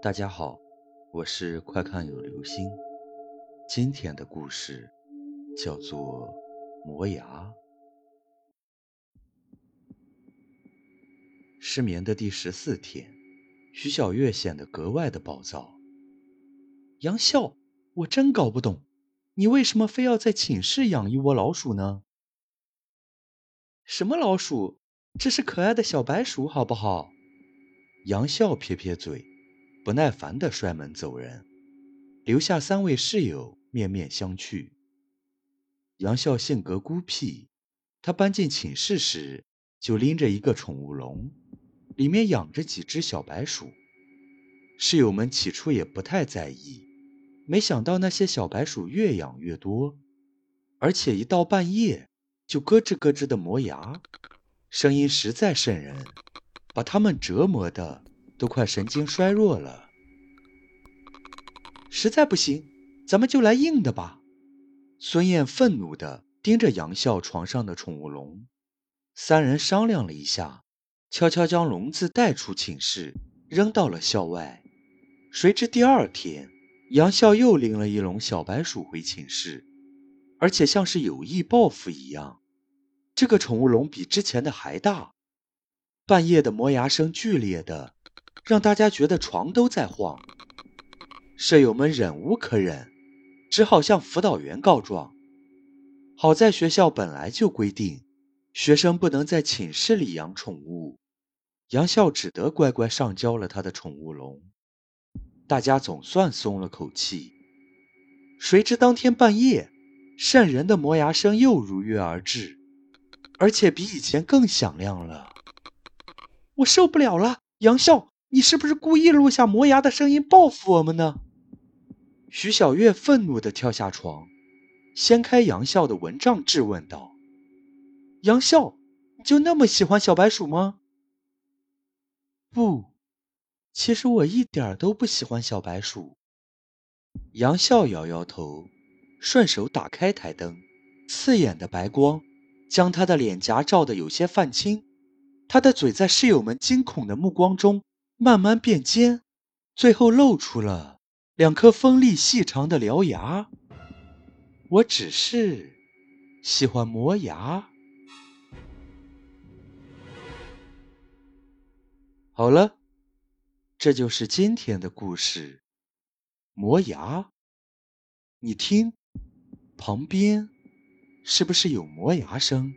大家好，我是快看有流星。今天的故事叫做《磨牙》。失眠的第十四天，徐小月显得格外的暴躁。杨笑，我真搞不懂，你为什么非要在寝室养一窝老鼠呢？什么老鼠？这是可爱的小白鼠，好不好？杨笑撇撇嘴，不耐烦地摔门走人，留下三位室友面面相觑。杨笑性格孤僻，他搬进寝室时就拎着一个宠物笼，里面养着几只小白鼠。室友们起初也不太在意，没想到那些小白鼠越养越多，而且一到半夜就咯吱咯吱地磨牙。声音实在瘆人，把他们折磨的都快神经衰弱了。实在不行，咱们就来硬的吧！孙燕愤怒地盯着杨笑床上的宠物笼。三人商量了一下，悄悄将笼子带出寝室，扔到了校外。谁知第二天，杨笑又拎了一笼小白鼠回寝室，而且像是有意报复一样。这个宠物笼比之前的还大，半夜的磨牙声剧烈的，让大家觉得床都在晃。舍友们忍无可忍，只好向辅导员告状。好在学校本来就规定，学生不能在寝室里养宠物，杨笑只得乖乖上交了他的宠物笼。大家总算松了口气。谁知当天半夜，瘆人的磨牙声又如约而至。而且比以前更响亮了，我受不了了！杨笑，你是不是故意录下磨牙的声音报复我们呢？徐小月愤怒地跳下床，掀开杨笑的蚊帐，质问道：“杨笑，你就那么喜欢小白鼠吗？”“不，其实我一点都不喜欢小白鼠。”杨笑摇摇头，顺手打开台灯，刺眼的白光。将他的脸颊照得有些泛青，他的嘴在室友们惊恐的目光中慢慢变尖，最后露出了两颗锋利细长的獠牙。我只是喜欢磨牙。好了，这就是今天的故事。磨牙，你听，旁边。是不是有磨牙声？